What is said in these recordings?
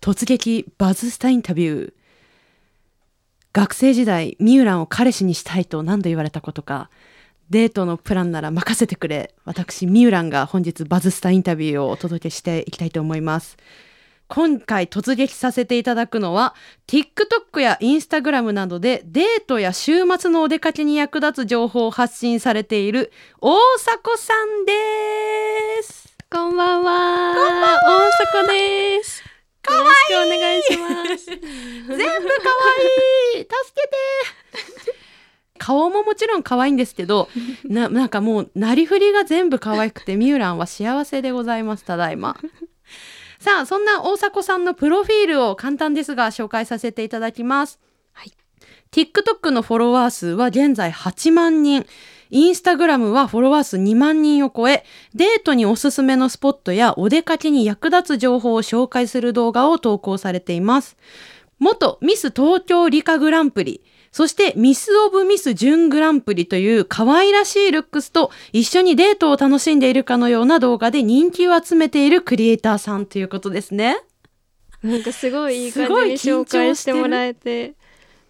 突撃バズスタインタビュー。学生時代ミューランを彼氏にしたいと何度言われたことか。デートのプランなら任せてくれ。私ミューランが本日バズスタインタビューをお届けしていきたいと思います。今回突撃させていただくのは TikTok や Instagram などでデートや週末のお出かけに役立つ情報を発信されている大迫さんです。こんばんは。こんばんは。大阪です。かわいいよろしくお願いします。全部可愛い。助けて。顔ももちろん可愛いんですけど ななんかもうなりふりが全部可愛くてミューランは幸せでございますただいまさあそんな大迫さんのプロフィールを簡単ですが紹介させていただきます、はい、TikTok のフォロワー数は現在8万人インスタグラムはフォロワー数2万人を超え、デートにおすすめのスポットやお出かけに役立つ情報を紹介する動画を投稿されています。元ミス東京理科グランプリ、そしてミス・オブ・ミス・準グランプリという可愛らしいルックスと一緒にデートを楽しんでいるかのような動画で人気を集めているクリエイターさんということですね。なんかすごいいい感じに紹介しても緊張してるらえて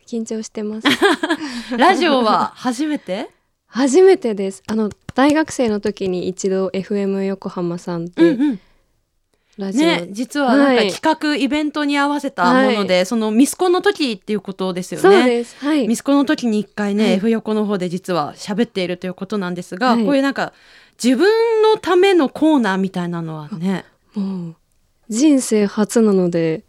緊張してます。ラジオは初めて？初めてです。あの大学生の時に一度 FM 横浜さんうんでうん。ラジオ、ね、実はなんかはい企画、イベントに合わせたもので、そのミスコンの時っていうことですよね。そうです。はいミ。スコンの時に一回ね、はい F 横の方で実は喋っているということなんですが、はいこういうなんか自分のためのコーナーみたいなのはねもう人生初なので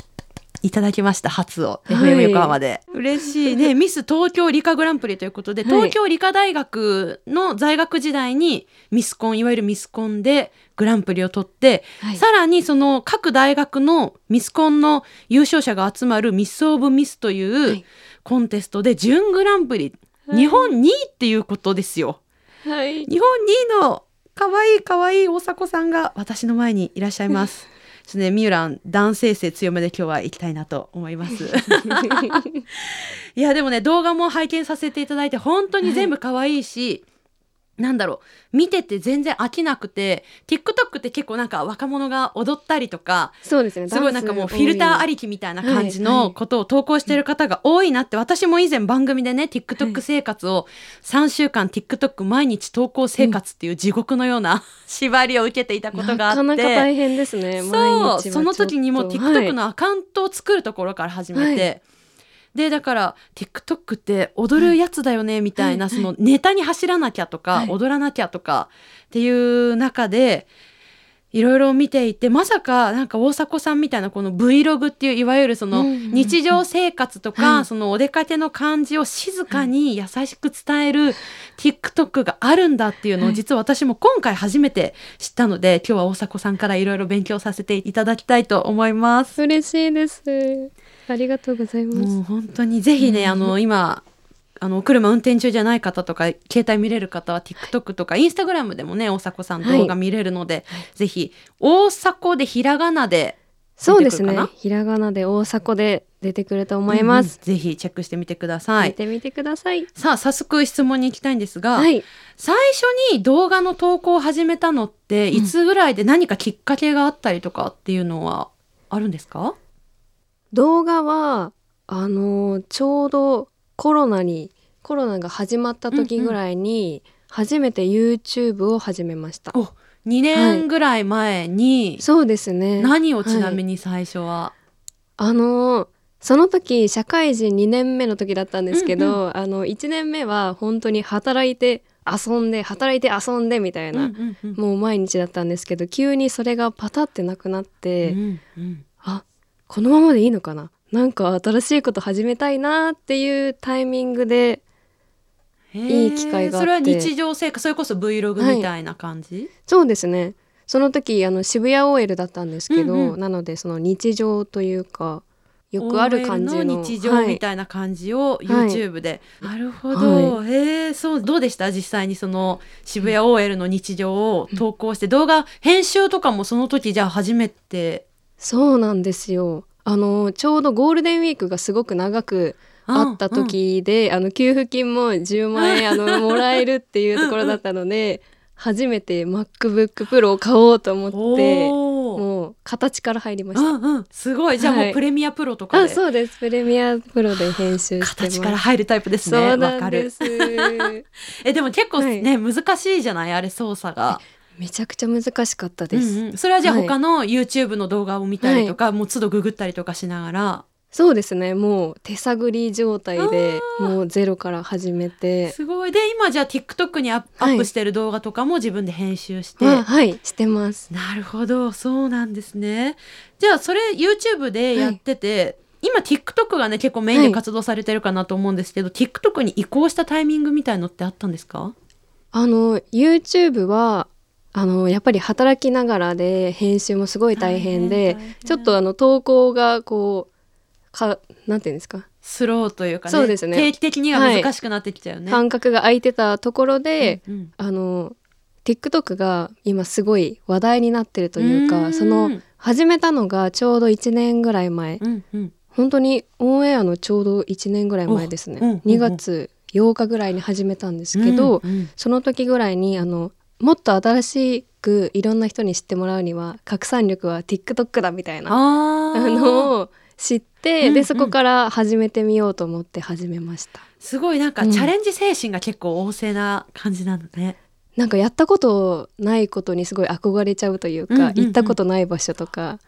いただきました初を。はい。FM 横浜で、嬉しい。ねミス東京理科グランプリということで、はい。東京理科大学の在学時代にミスコンいわゆるミスコンでグランプリを取って、はい。さらにその各大学のミスコンの優勝者が集まるミス・オブ・ミスという、はい。コンテストで準グランプリ、はい。日本2位っていうことですよ。はい。日本2位の可愛い可愛い大迫さんが私の前にいらっしゃいます。ちょね、ミューラン男性性強めで今日は行きたいなと思います。いやでもね動画も拝見させていただいて本当に全部可愛いし、なんだろう。見てて全然飽きなくて TikTok って結構なんか若者が踊ったりとかそうですね。すごいなんかもうフィルターあり。りきみたいな感じはいはいのことを投稿してる方が多いなって私も以前番組でね TikTok 生活を3週間 TikTok 毎日投稿生活っていう地獄のような 縛りを受けていたことがあって。なかなか大変ですね。そう。その時にも TikTok のアカウントを作るところから始めて、はでだから TikTok って踊るやつだよねみたいな、そのネタに走らなきゃとか、はい。踊らなきゃとかっていう中でいろいろ見ていてまさかなんか大迫さんみたいなこの Vlog っていういわゆるその日常生活とか、はい。そのお出かけの感じを静かに優しく伝える TikTok があるんだっていうのをはい。実は私も今回初めて知ったので今日は大迫さんからいろいろ勉強させていただきたいと思います。嬉しいです。ありがとうございます。もう本当にぜひね、うんあの今あのお車運転中じゃない方とか携帯見れる方は TikTok とか、インスタグラムでもね大迫さん動画見れるので、ぜひ大迫でひらがなでそうですね出てくるかな？ひらがなで大迫で出てくると思います。うんうんぜひチェックしてみてください。見てみてください。さあ早速質問に行きたいんですが、はい。最初に動画の投稿を始めたのっていつぐらいで何かきっかけがあったりとかっていうのはあるんですか？動画はあのちょうどコロナにコロナが始まった時ぐらいに初めて YouTube を始めました。お、2年ぐらい前に、そうですね。何をちなみに、に最初は、あのその時社会人2年目の時だったんですけど、うんあの1年目は本当に働いて遊んで働いて遊んでみたいな、うんうんうん。もう毎日だったんですけど急にそれがパタってなくなって、うんうん。あこのままでいいのかな？なんか新しいこと始めたいなっていうタイミングでいい機会があって。それは日常生活それこそ Vlog みたいな感じ、そうですね。その時あの渋谷 OL だったんですけど、うんうん。なのでその日常というかよくある感じのの日常みたいな感じを YouTube で、なるほど、へえそうどうでした？実際にその渋谷 OL の日常を投稿して、動画編集とかもその時じゃあ初めてそうなんですよ。あのちょうどゴールデンウィークがすごく長くあった時で、あの給付金も10万円あのもらえるっていうところだったので初めて MacBook Pro を買おうと思ってもう形から入りまうした。んうん。すごい。じゃあもはい。うプレミアプロとかで。あそうです。プレミアプロで編集してます。形から入るタイプですね。わかる。えでも結構ね、難しいじゃない？あれ操作が、めちゃくちゃ難しかったです、うんうん、それはじゃあはい。他の YouTube の動画を見たりとか、もう都度ググったりとかしながら。そうですね。もう手探り状態でもうゼロから始めて。すごい。で今じゃあ TikTok にアップ,、はい。アップしてる動画とかも自分で編集して、あはい。してます。なるほど。そうなんですね。じゃあそれ YouTube でやってて、今 TikTok がね結構メインで活動されてるかなと思うんですけど、TikTok に移行したタイミングみたいのってあったんですか？あの YouTube はあのやっぱり働きながらで編集もすごい大変でちょっとあの投稿がこうかなんていうんですか、スローというかねそうですね。定期的には難しくなってきちゃうね、間隔が空いてたところで、うんうん。あの TikTok が今すごい話題になってるというかん。その始めたのがちょうど1年ぐらい前。うんうん。本当にオンエアのちょうど1年ぐらい前ですね、おうんうんうん2月8日ぐらいに始めたんですけど、うんうん。その時ぐらいにあのもっと新しくいろんな人に知ってもらうには拡散力は TikTok だみたいな。あのを知って、うんうん。でそこから始めてみようと思って始めました。すごいなんかうん。チャレンジ精神が結構旺盛な感じなのね。なんかやったことないことにすごい憧れちゃうというか、うんうんうん。行ったことない場所とか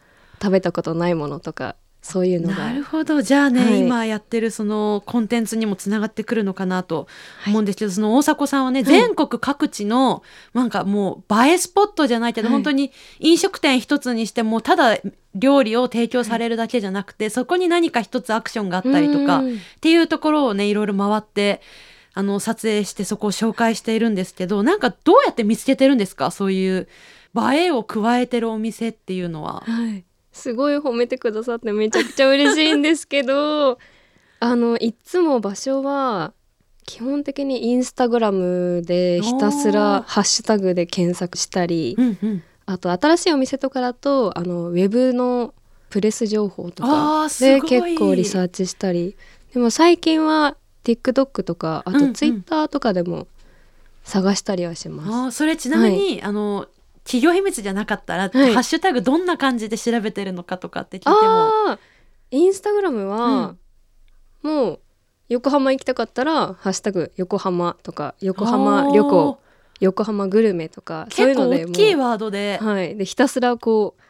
食べたことないものとかそういうのが。なるほど。じゃあね、はい。今やってるそのコンテンツにもつながってくるのかなとはい。思うんですけど、その大迫さんはね、い。全国各地のなんかもう映えスポットじゃないけど、はい。本当に飲食店一つにしてもただ料理を提供されるだけじゃなくて、そこに何か一つアクションがあったりとかっうん。ていうところをねいろいろ回ってあの撮影してそこを紹介しているんですけどなんかどうやって見つけてるんですか？そういう映えを加えてるお店っていうのは。はい、すごい褒めてくださってめちゃくちゃ嬉しいんですけど あのいつも場所は基本的にインスタグラムでひたすらハッシュタグで検索したりうんうん。あと新しいお店とかだとあのウェブのプレス情報とあかで結構リサーチしたり。でも最近は TikTok とかあうんうん。と Twitter とかでも探したりはします。あーそれちなみに、あの企業秘密じゃなかったら、はい。ハッシュタグどんな感じで調べてるのかとかって聞いても。インスタグラムは、もう横浜行きたかったら「ハッシュタグ横浜」とか「横浜旅行」「横浜グルメ」とかそういうので大きいもワードで、う、はい、でひたすらこう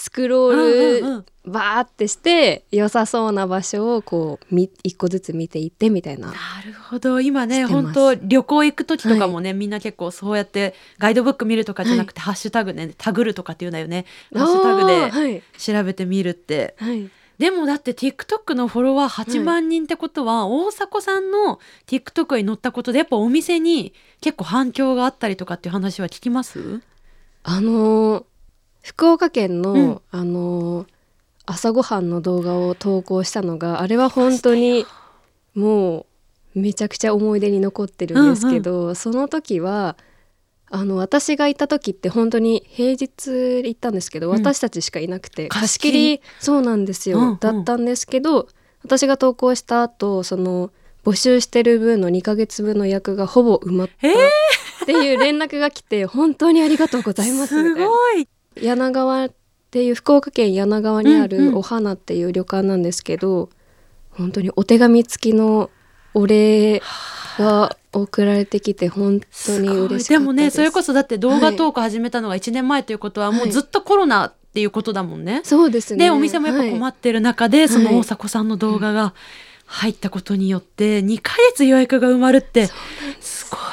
スクロールうんバーってして良さそうな場所をこうみ一個ずつ見ていってみたいな。なるほど。今ね本当旅行行く時とかもね、みんな結構そうやってガイドブック見るとかじゃなくて、ハッシュタグねタグるとかっていうんだよね。ハッシュタグではい。調べてみるって。はい。でもだって TikTok のフォロワー8万人ってことは、大迫さんの TikTok に載ったことでやっぱお店に結構反響があったりとかっていう話は聞きます？あのー福岡県の、うん。あのー朝ごはんの動画を投稿したのがあれは本当にもうめちゃくちゃ思い出に残ってるんですけど、その時はあの私が行った時って本当に平日行ったんですけど、うん。私たちしかいなくて貸貸し切りりそうなんですよ、うんうん。だったんですけど私が投稿した後その募集してる分の2ヶ月分の役がほぼ埋まったえー。っていう連絡が来て本当にありがとうございますみすたいな。ごい柳川っていう福岡県柳川にあうんうん。るお花っていう旅館なんですけど、本当にお手紙付きのお礼が送られてきて本当に嬉しかったです。でもねそれこそだって動画はい投稿始めたのが1年前ということはもうはいずっとコロナっていうことだもんね。そうですね。でお店もやっぱ困っってる中で、い。その大迫さんの動画が入ったことによって2ヶ月予約が埋まるって。す。ごいね。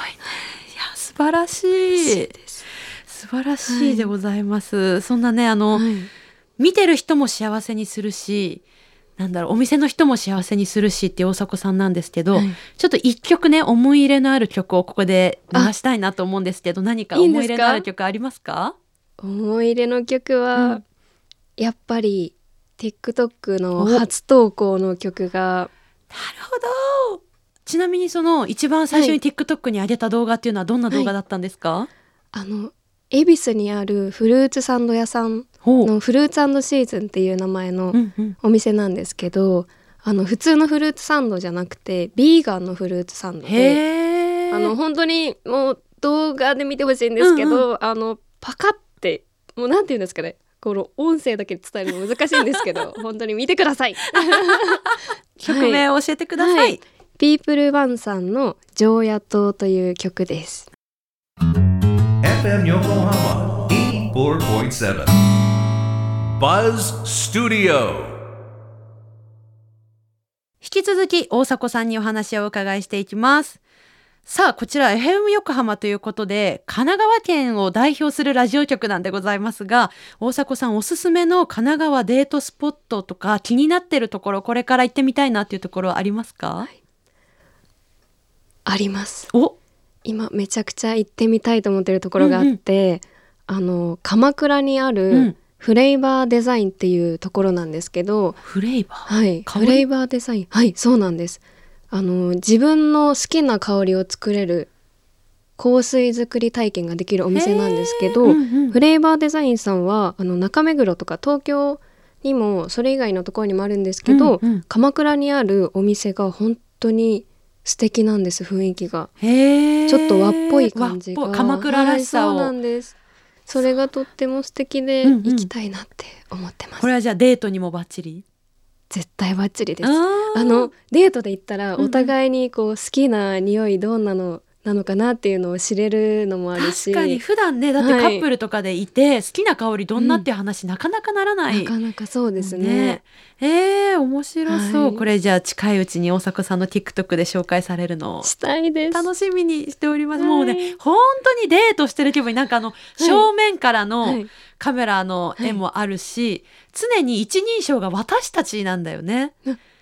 いや素晴らしい素晴らしいでございます、そんなねあの、見てる人も幸せにするしなんだろうお店の人も幸せにするしって大迫さんなんですけど、はい。ちょっと一曲ね思い入れのある曲をここで流したいなと思うんですけど何か思い入れのある曲ありますか？思い入れの曲は、うん。やっぱり TikTok の初投稿の曲がなるほど。ちなみにその一番最初に TikTok に上げた動画っていうのはどんな動画だったんですか、あの恵比寿にあるフルーツサンド屋さんのフルーツシーズンっていう名前のうんうん。お店なんですけどあの普通のフルーツサンドじゃなくてビーガンのフルーツサンドであの本当にもう動画で見てほしいんですけど、あのパカってもうなんて言うんですかね。この音声だけで伝えるの難しいんですけど 本当に見てください。曲名を教えてください、はい。ピープルワンさんの「常夜灯」という曲です FM Yokohama 84.7. Buzz Studio. 引き続き大迫さんにお話をお伺いしていきますさあこちら FM 横浜ということで神奈川県を代表するラジオ局なんでございますが大迫さんおすすめの神奈川デートスポットとか気になってるところこれから行ってみたいなっていうところありますか、ありますお今めちゃくちゃ行ってみたいと思ってるところがあって、あの鎌倉にあうん。るフレイバーデザインっていうところなんですけど、フレーバー？はい。フレイバーデザイン。はいそうなんです。あの自分の好きな香りを作れる香水作り体験ができるお店なんですけど、うんうん。フレーバーデザインさんはあの中目黒とか東京にもそれ以外のところにもあるんですけど、うんうん。鎌倉にあるお店が本当に素敵なんです雰囲気が。ちょっと和っぽい感じが。鎌倉らしさを、はいそうなんです。それがとっても素敵でうんうん。行きたいなって思ってます、これはじゃあデートにもバッチリ？絶対バッチリです。あのデートで行ったらうんうん。お互いにこう好きな匂いどんなのなのかなっていうのを知れるのもあるし。確かに普段ねだってカはい。ップルとかでいて、好きな香りどんなっていう話、なかなかならない。なかなかそうですね。えー、面白そう、はい。これじゃあ近いうちに大迫さんの TikTok で紹介されるの。をしたいです。楽しみにしております、はい。もうね本当にデートしてる気分になんかあの、正面からはのい。カメラの絵もあるし、常に一人称が私たちなんだよね。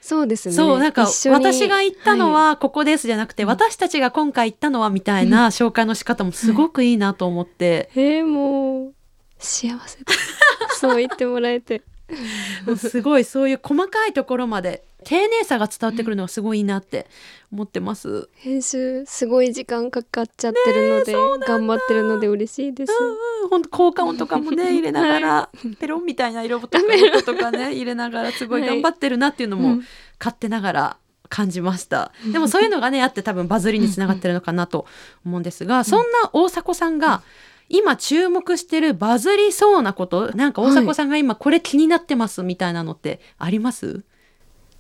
そうですね。そうなんか私が行ったのはここですじゃなくて、うん。私たちが今回行ったのはみたいな紹介の仕方もすごくいいなと思って、えー、もう幸せ。そう言ってもらえて もうすごいそういう細かいところまで丁寧さが伝わってくるのがすごいいいなって思ってます。編集すごい時間かかっちゃってるので、頑張ってるので嬉しいです、うん、本当効果音とかもね 入れながら、ペロンみたいな色とか音とかね入れながらすごい頑張ってるなっていうのもうん。勝手ながら感じました。でもそういうのがねあって多分バズりにつながってるのかなと思うんですが、そんな大迫さんが今注目してるバズりそうなことなんか大迫さんが今これ気になってますみたいなのってあります、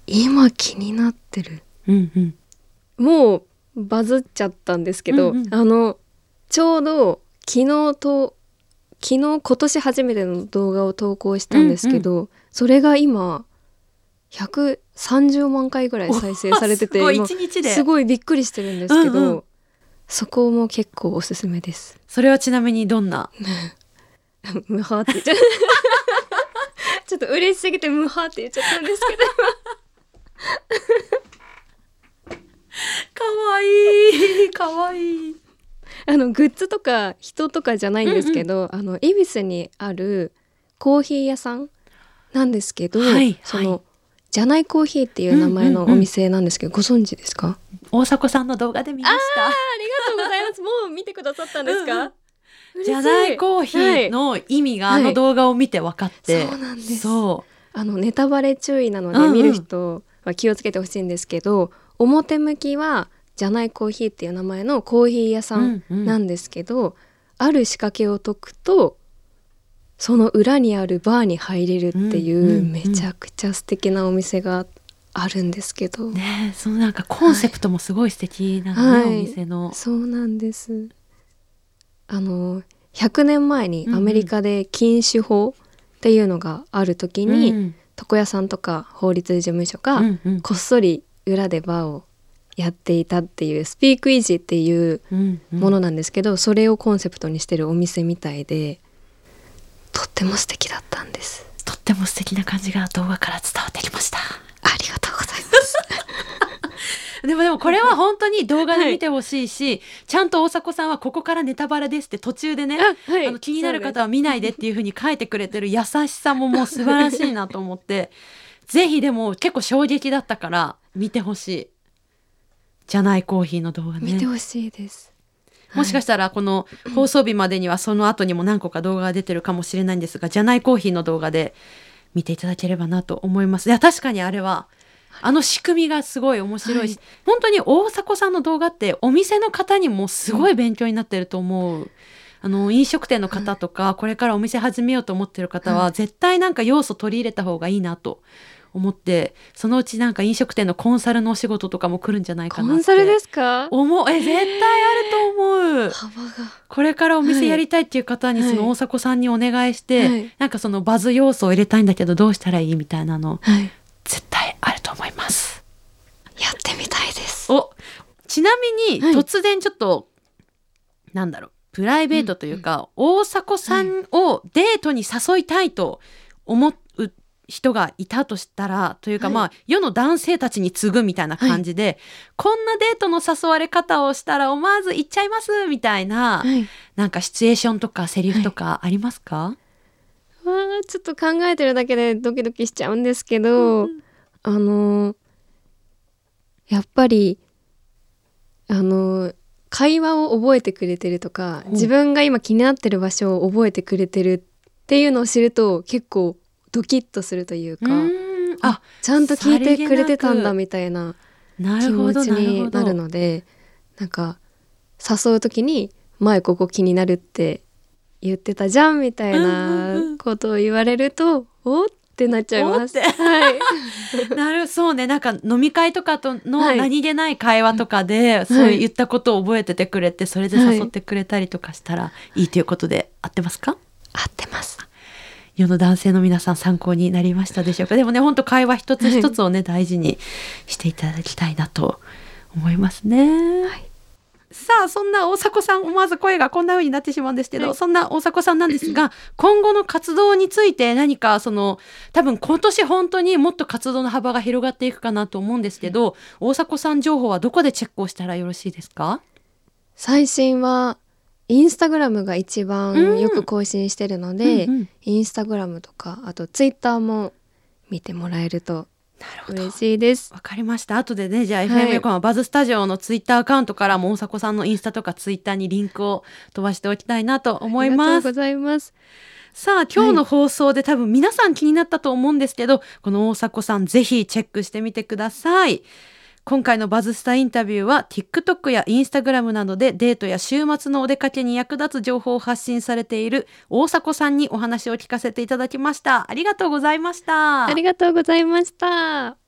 今気になってる。うんうん。もうバズっちゃったんですけど、うんうん。あのちょうど昨日と昨日今年初めての動画を投稿したんですけど、それが今130万回ぐらい再生されててすごいびっくりしてるんですけど、うんうんそこも結構おすすめです。それはちなみにどんな？ムハーって言っちゃちょっと嬉しすぎてムハーって言っちゃったんですけど。かわい。いかわい。いあのグッズとか人とかじゃないんですけど、あの恵比寿にあるコーヒー屋さんなんですけど、はいその、はいじゃないコーヒーっていう名前のお店なんですけど、ご存知ですか？大迫さんの動画で見ました。ありがとうございます。もう見てくださったんですか、うんじゃないコーヒーの意味があの動画を見て分かって、そうなんです。そあのネタバレ注意なので、うんうん見る人は気をつけてほしいんですけど表向きはじゃないコーヒーっていう名前のコーヒー屋さんうんうん。なんですけど、ある仕掛けを解くとその裏にあるバーに入れるっていう、うんうんうん。めちゃくちゃ素敵なお店があるんですけど、うねえそのなんかコンセプトもすごい素敵なのね、はい。お店の。そうなんです。あの100年前にアメリカで禁酒法っていうのがある時に、うん。床屋さんとか法律事務所がうんうん。こっそり裏でバーをやっていたっていうスピークイージーっていううんうん。ものなんですけど、それをコンセプトにしてるお店みたいでとっても素敵だったんです。とっても素敵な感じが動画から伝わってきました。ありがとうございます。でもでもこれは本当に動画で見てほしいし、ちゃんと大迫さんはここからネタバレですって途中でねあはい。あの気になる方は見ないでっていう風に書いてくれてる優しさももう素晴らしいなと思って。ぜひでも結構衝撃だったから見てほしい。じゃないコーヒーの動画ね。見てほしいですもしかしたらこの放送日までにはその後にも何個か動画が出てるかもしれないんですがじゃないコーヒーの動画で見ていただければなと思います。いや確かにあれはあの仕組みがすごい面白いし、はい。本当に大迫さんの動画ってお店の方にもすごい勉強になってると思う、あの飲食店の方とか、これからお店始めようと思ってる方は、絶対なんか要素取り入れた方がいいなと思ってそのうちなんか飲食店のコンサルのお仕事とかも来るんじゃないかなって。コンサルですか？思う。え絶対あると思う。幅が。これからお店やりたいっていう方にはい。その大迫さんにお願いして、はい。なんかそのバズ要素を入れたいんだけどどうしたらいいみたいなのはい。絶対あると思います。やってみたいです。おちなみにはい。突然ちょっと、なんだろうプライベートというか、大迫さんをデートに誘いたいと思う人がいたとしたらというか、はい。まあ世の男性たちに次ぐみたいな感じで、こんなデートの誘われ方をしたら思わず行っちゃいますみたいな、はい。なんかシチュエーションとかセリフとかありますか、わあちょっと考えてるだけでドキドキしちゃうんですけど、あのやっぱりあの会話を覚えてくれてるとか自分が今気になってる場所を覚えてくれてるっていうのを知ると結構ドキッとするというか、あちゃんと聞いてくれてたんだみたいなな気持ちになるのでなんか誘う時に「前ここ気になるって言ってたじゃん」みたいなんことを言われると「おっ?」ってなっちゃいます。はい、なるそうね。なんか飲み会とかとのはい。何気ない会話とかで、そういう言ったことを覚えててくれてそれで誘ってくれたりとかしたらいいということで合ってますか？合ってます。世の男性の皆さん参考になりましたでしょうか？でもね本当会話一つ一つをね、大事にしていただきたいなと思いますね。はい。さあそんな大迫さん思わず声がこんな風になってしまうんですけど、はい。そんな大迫さんなんですが 今後の活動について何かその多分今年本当にもっと活動の幅が広がっていくかなと思うんですけど、大迫さん情報はどこでチェックをしたらよろしいですか？最新はインスタグラムが一うん番よく更新してるので、うんうんインスタグラムとかあとツイッターも見てもらえると嬉しいです。わかりました後でねじゃあはい FM 横浜バズスタジオのツイッターアカウントからも大迫さんのインスタとかツイッターにリンクを飛ばしておきたいなと思いますありがとうございます。さあ今日の放送で多分皆さん気になったと思うんですけど、この大迫さんぜひチェックしてみてください。今回のバズスタインタビューは TikTok や Instagram などでデートや週末のお出かけに役立つ情報を発信されている大迫さんにお話を聞かせていただきました。ありがとうございました。ありがとうございました。